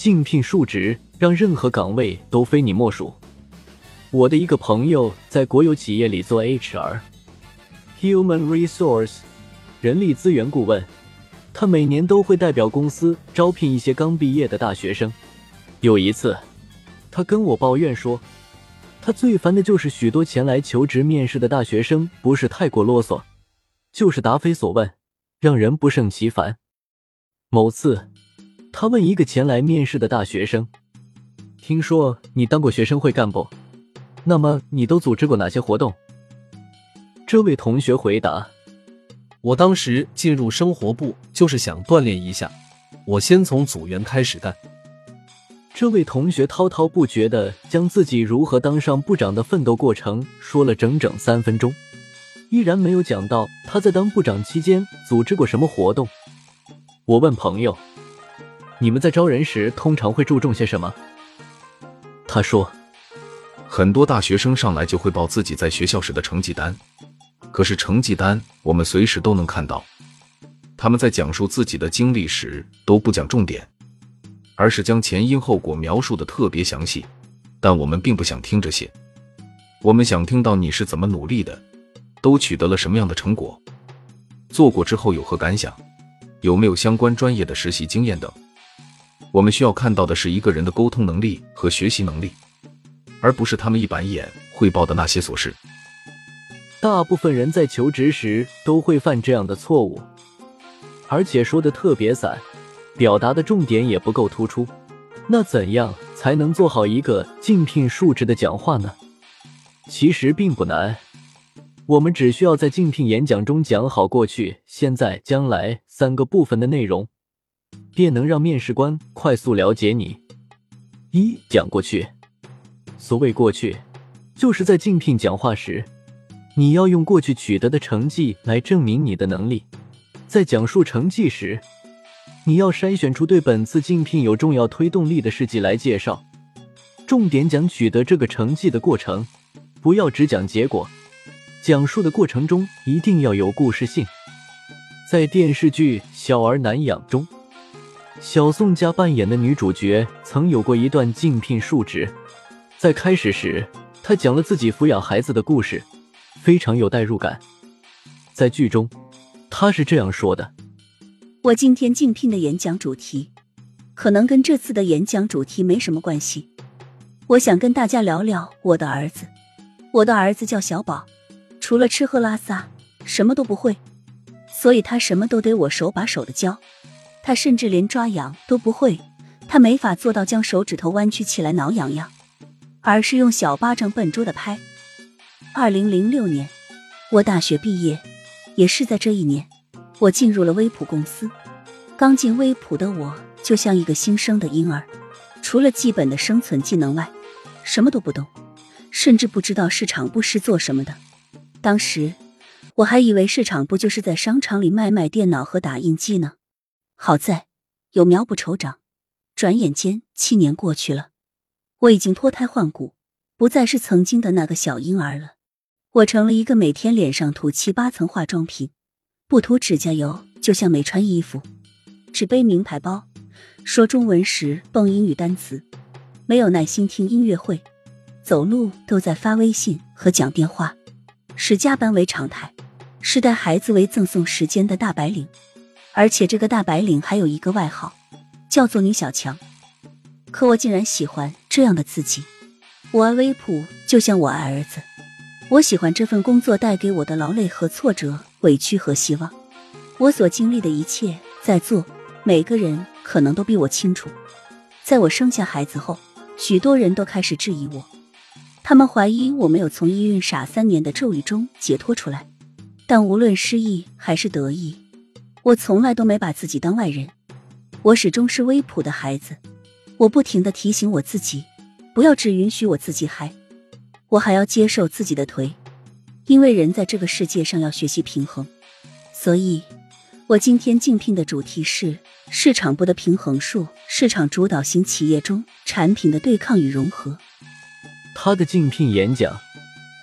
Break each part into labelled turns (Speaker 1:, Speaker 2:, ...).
Speaker 1: 竞聘数值让任何岗位都非你莫属。我的一个朋友在国有企业里做 HR（Human Resource，人力资源顾问），他每年都会代表公司招聘一些刚毕业的大学生。有一次，他跟我抱怨说，他最烦的就是许多前来求职面试的大学生不是太过啰嗦，就是答非所问，让人不胜其烦。某次，他问一个前来面试的大学生：“听说你当过学生会干部，那么你都组织过哪些活动？”这位同学回答：“
Speaker 2: 我当时进入生活部就是想锻炼一下，我先从组员开始干。”
Speaker 1: 这位同学滔滔不绝地将自己如何当上部长的奋斗过程说了整整三分钟，依然没有讲到他在当部长期间组织过什么活动。我问朋友：“你们在招人时通常会注重些什么？”他说：“
Speaker 3: 很多大学生上来就会报自己在学校时的成绩单，可是成绩单我们随时都能看到。他们在讲述自己的经历时都不讲重点。”而是将前因后果描述的特别详细，但我们并不想听这些。我们想听到你是怎么努力的，都取得了什么样的成果，做过之后有何感想，有没有相关专业的实习经验等。我们需要看到的是一个人的沟通能力和学习能力，而不是他们一板一眼汇报的那些琐事。
Speaker 1: 大部分人在求职时都会犯这样的错误，而且说的特别散。表达的重点也不够突出，那怎样才能做好一个竞聘述职的讲话呢？其实并不难，我们只需要在竞聘演讲中讲好过去、现在、将来三个部分的内容，便能让面试官快速了解你。一讲过去，所谓过去，就是在竞聘讲话时，你要用过去取得的成绩来证明你的能力，在讲述成绩时。你要筛选出对本次竞聘有重要推动力的事迹来介绍，重点讲取得这个成绩的过程，不要只讲结果。讲述的过程中一定要有故事性。在电视剧《小儿难养》中，小宋佳扮演的女主角曾有过一段竞聘述职。在开始时，她讲了自己抚养孩子的故事，非常有代入感。在剧中，她是这样说的。
Speaker 4: 我今天竞聘的演讲主题，可能跟这次的演讲主题没什么关系。我想跟大家聊聊我的儿子。我的儿子叫小宝，除了吃喝拉撒，什么都不会，所以他什么都得我手把手的教。他甚至连抓痒都不会，他没法做到将手指头弯曲起来挠痒痒，而是用小巴掌笨拙的拍。二零零六年，我大学毕业，也是在这一年。我进入了微普公司，刚进微普的我就像一个新生的婴儿，除了基本的生存技能外，什么都不懂，甚至不知道市场部是做什么的。当时我还以为市场部就是在商场里卖卖电脑和打印机呢。好在有苗不愁长，转眼间七年过去了，我已经脱胎换骨，不再是曾经的那个小婴儿了。我成了一个每天脸上涂七八层化妆品。不涂指甲油，就像没穿衣服；只背名牌包，说中文时蹦英语单词，没有耐心听音乐会，走路都在发微信和讲电话，视加班为常态，视带孩子为赠送时间的大白领。而且这个大白领还有一个外号，叫做女小强。可我竟然喜欢这样的自己。我爱威普，就像我爱儿子。我喜欢这份工作带给我的劳累和挫折。委屈和希望，我所经历的一切，在座每个人可能都比我清楚。在我生下孩子后，许多人都开始质疑我，他们怀疑我没有从一孕傻三年的咒语中解脱出来。但无论失意还是得意，我从来都没把自己当外人。我始终是微普的孩子。我不停的提醒我自己，不要只允许我自己嗨，我还要接受自己的颓。因为人在这个世界上要学习平衡，所以，我今天竞聘的主题是市场部的平衡术。市场主导型企业中产品的对抗与融合。
Speaker 1: 他的竞聘演讲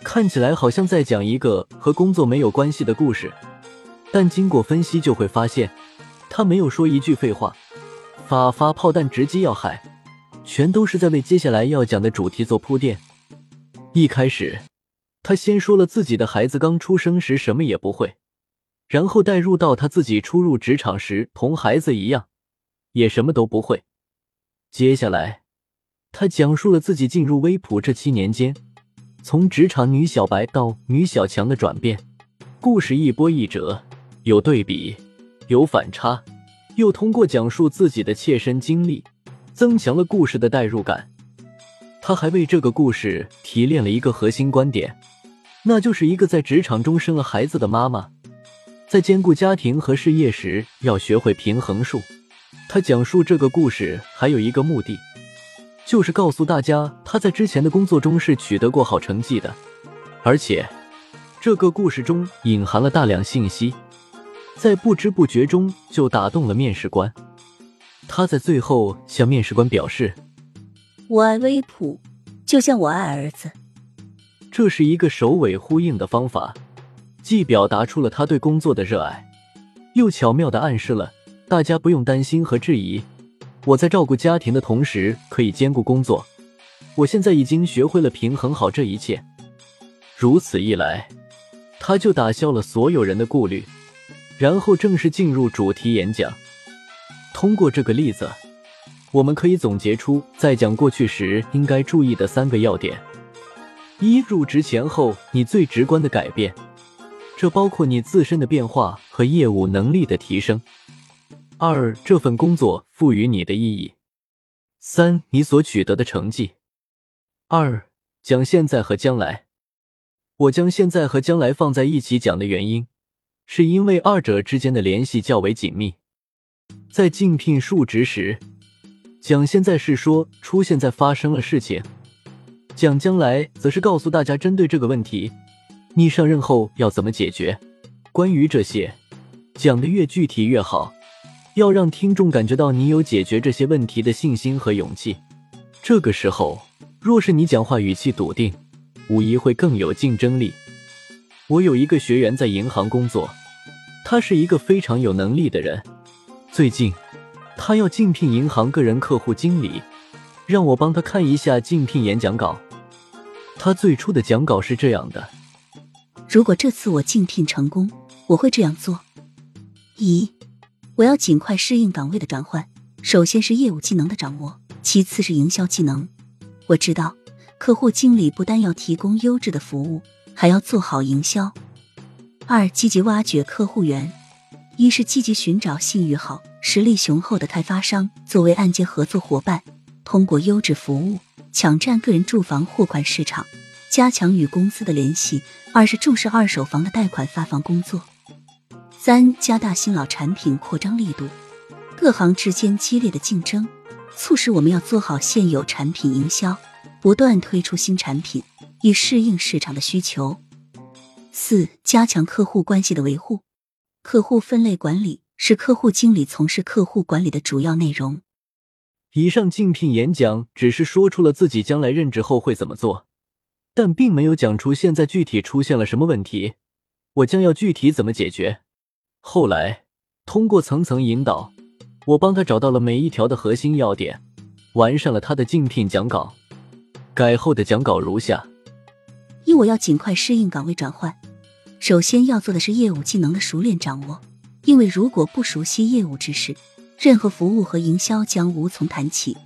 Speaker 1: 看起来好像在讲一个和工作没有关系的故事，但经过分析就会发现，他没有说一句废话，发发炮弹直击要害，全都是在为接下来要讲的主题做铺垫。一开始，他先说了自己的孩子刚出生时什么也不会，然后带入到他自己初入职场时同孩子一样，也什么都不会。接下来，他讲述了自己进入微普这七年间，从职场女小白到女小强的转变。故事一波一折，有对比，有反差，又通过讲述自己的切身经历，增强了故事的代入感。他还为这个故事提炼了一个核心观点，那就是一个在职场中生了孩子的妈妈，在兼顾家庭和事业时要学会平衡术。他讲述这个故事还有一个目的，就是告诉大家他在之前的工作中是取得过好成绩的，而且。这个故事中隐含了大量信息，在不知不觉中就打动了面试官。他在最后向面试官表示：“
Speaker 4: 我爱威普，就像我爱儿子。”
Speaker 1: 这是一个首尾呼应的方法，既表达出了他对工作的热爱，又巧妙的暗示了大家不用担心和质疑。我在照顾家庭的同时可以兼顾工作，我现在已经学会了平衡好这一切。如此一来。他就打消了所有人的顾虑，然后正式进入主题演讲。通过这个例子，我们可以总结出在讲过去时应该注意的三个要点：一、入职前后你最直观的改变，这包括你自身的变化和业务能力的提升；二、这份工作赋予你的意义；三、你所取得的成绩。二、讲现在和将来。我将现在和将来放在一起讲的原因，是因为二者之间的联系较为紧密。在竞聘述职时，讲现在是说出现在发生了事情，讲将来则是告诉大家针对这个问题，你上任后要怎么解决。关于这些，讲的越具体越好，要让听众感觉到你有解决这些问题的信心和勇气。这个时候，若是你讲话语气笃定。无疑会更有竞争力。我有一个学员在银行工作，他是一个非常有能力的人。最近，他要竞聘银行个人客户经理，让我帮他看一下竞聘演讲稿。他最初的讲稿是这样的：
Speaker 4: 如果这次我竞聘成功，我会这样做：一，我要尽快适应岗位的转换，首先是业务技能的掌握，其次是营销技能。我知道。客户经理不单要提供优质的服务，还要做好营销。二、积极挖掘客户源，一是积极寻找信誉好、实力雄厚的开发商作为按揭合作伙伴，通过优质服务抢占个人住房货款市场，加强与公司的联系；二是重视二手房的贷款发放工作。三、加大新老产品扩张力度，各行之间激烈的竞争，促使我们要做好现有产品营销。不断推出新产品，以适应市场的需求。四、加强客户关系的维护，客户分类管理是客户经理从事客户管理的主要内容。
Speaker 1: 以上竞聘演讲只是说出了自己将来任职后会怎么做，但并没有讲出现在具体出现了什么问题，我将要具体怎么解决。后来通过层层引导，我帮他找到了每一条的核心要点，完善了他的竞聘讲稿。改后的讲稿如下：
Speaker 4: 一，我要尽快适应岗位转换，首先要做的是业务技能的熟练掌握，因为如果不熟悉业务知识，任何服务和营销将无从谈起。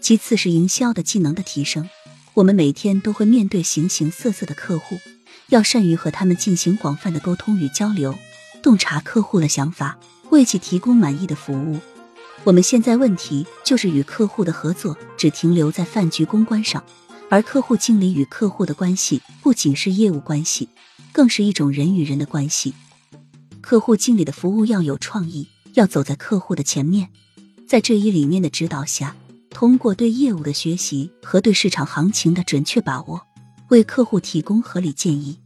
Speaker 4: 其次是营销的技能的提升，我们每天都会面对形形色色的客户，要善于和他们进行广泛的沟通与交流，洞察客户的想法，为其提供满意的服务。我们现在问题就是与客户的合作只停留在饭局公关上，而客户经理与客户的关系不仅是业务关系，更是一种人与人的关系。客户经理的服务要有创意，要走在客户的前面，在这一理念的指导下，通过对业务的学习和对市场行情的准确把握，为客户提供合理建议。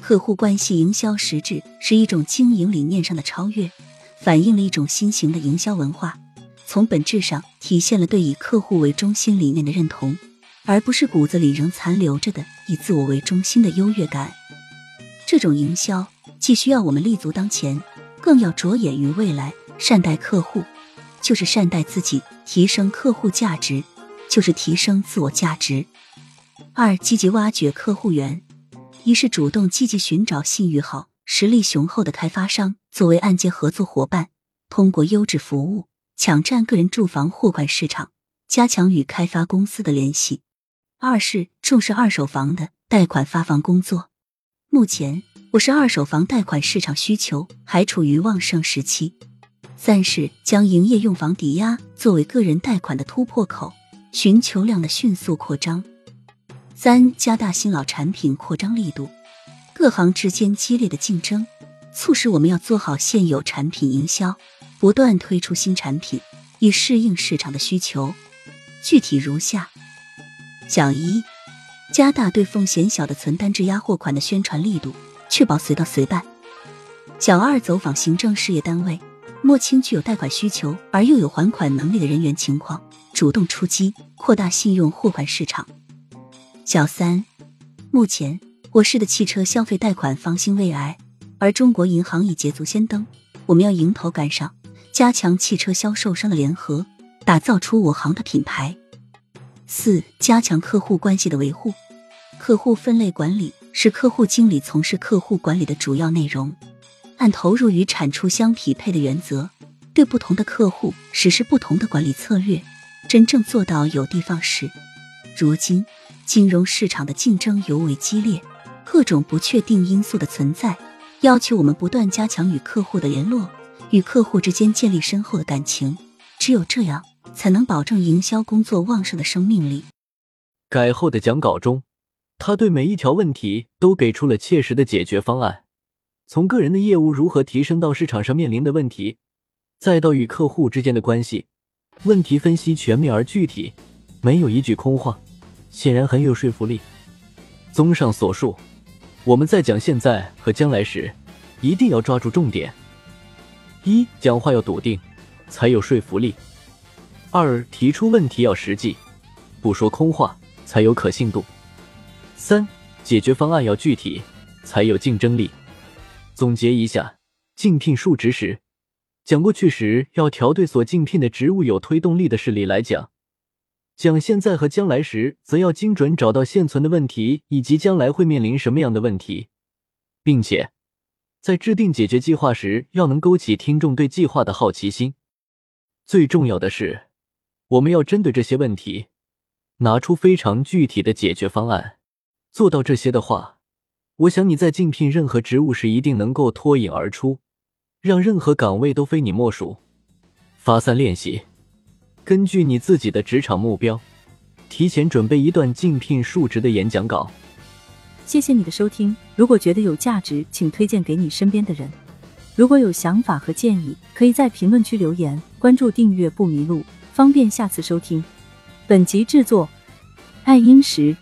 Speaker 4: 客户关系营销实质是一种经营理念上的超越，反映了一种新型的营销文化。从本质上体现了对以客户为中心理念的认同，而不是骨子里仍残留着的以自我为中心的优越感。这种营销既需要我们立足当前，更要着眼于未来，善待客户，就是善待自己，提升客户价值就是提升自我价值。二、积极挖掘客户源，一是主动积极寻找信誉好、实力雄厚的开发商作为按揭合作伙伴，通过优质服务抢占个人住房货款市场，加强与开发公司的联系。二是重视二手房的贷款发放工作。目前，我市二手房贷款市场需求还处于旺盛时期。三是将营业用房抵押作为个人贷款的突破口，寻求量的迅速扩张。三、加大新老产品扩张力度，各行之间激烈的竞争，促使我们要做好现有产品营销，不断推出新产品，以适应市场的需求。具体如下：小一，加大对风险小的存单质押货款的宣传力度，确保随到随办。小二，走访行政事业单位，摸清具有贷款需求而又有还款能力的人员情况，主动出击，扩大信用货款市场。小三，目前我市的汽车消费贷款方兴未艾，而中国银行已捷足先登，我们要迎头赶上，加强汽车销售商的联合，打造出我行的品牌。四，加强客户关系的维护，客户分类管理是客户经理从事客户管理的主要内容，按投入与产出相匹配的原则，对不同的客户实施不同的管理策略，真正做到有的放矢。如今。金融市场的竞争尤为激烈，各种不确定因素的存在，要求我们不断加强与客户的联络，与客户之间建立深厚的感情。只有这样，才能保证营销工作旺盛的生命力。
Speaker 1: 改后的讲稿中，他对每一条问题都给出了切实的解决方案，从个人的业务如何提升到市场上面临的问题，再到与客户之间的关系，问题分析全面而具体，没有一句空话。显然很有说服力。综上所述，我们在讲现在和将来时，一定要抓住重点：一、讲话要笃定，才有说服力；二、提出问题要实际，不说空话，才有可信度；三、解决方案要具体，才有竞争力。总结一下，竞聘述职时，讲过去时要调对所竞聘的职务有推动力的事例来讲。讲现在和将来时，则要精准找到现存的问题以及将来会面临什么样的问题，并且在制定解决计划时，要能勾起听众对计划的好奇心。最重要的是，我们要针对这些问题，拿出非常具体的解决方案。做到这些的话，我想你在竞聘任何职务时，一定能够脱颖而出，让任何岗位都非你莫属。发散练习。根据你自己的职场目标，提前准备一段竞聘述职的演讲稿。
Speaker 5: 谢谢你的收听，如果觉得有价值，请推荐给你身边的人。如果有想法和建议，可以在评论区留言。关注订阅不迷路，方便下次收听。本集制作：爱英石。